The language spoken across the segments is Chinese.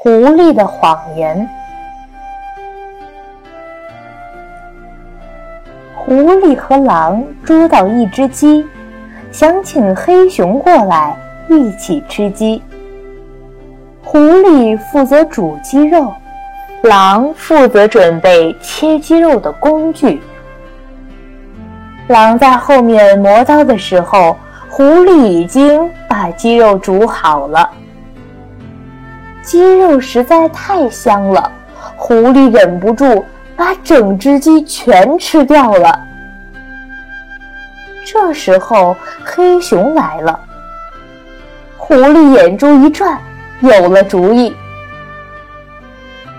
狐狸的谎言。狐狸和狼捉到一只鸡，想请黑熊过来一起吃鸡。狐狸负责煮鸡肉，狼负责准备切鸡肉的工具。狼在后面磨刀的时候，狐狸已经把鸡肉煮好了。鸡肉实在太香了，狐狸忍不住把整只鸡全吃掉了。这时候，黑熊来了。狐狸眼珠一转，有了主意：“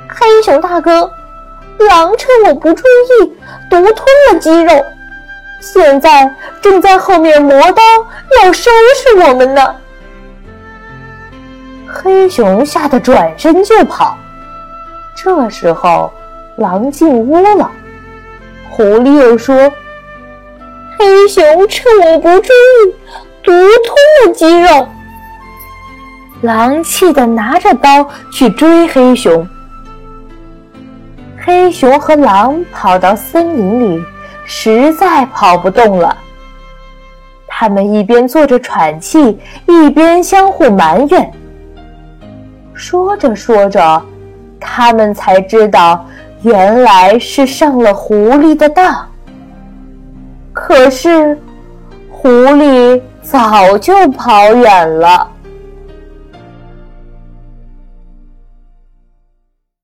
黑熊大哥，狼趁我不注意独吞了鸡肉。”现在正在后面磨刀，要收拾我们呢。黑熊吓得转身就跑。这时候，狼进屋了。狐狸又说：“黑熊趁我不注意，独吞了鸡肉。”狼气得拿着刀去追黑熊。黑熊和狼跑到森林里。实在跑不动了，他们一边坐着喘气，一边相互埋怨。说着说着，他们才知道原来是上了狐狸的当。可是，狐狸早就跑远了。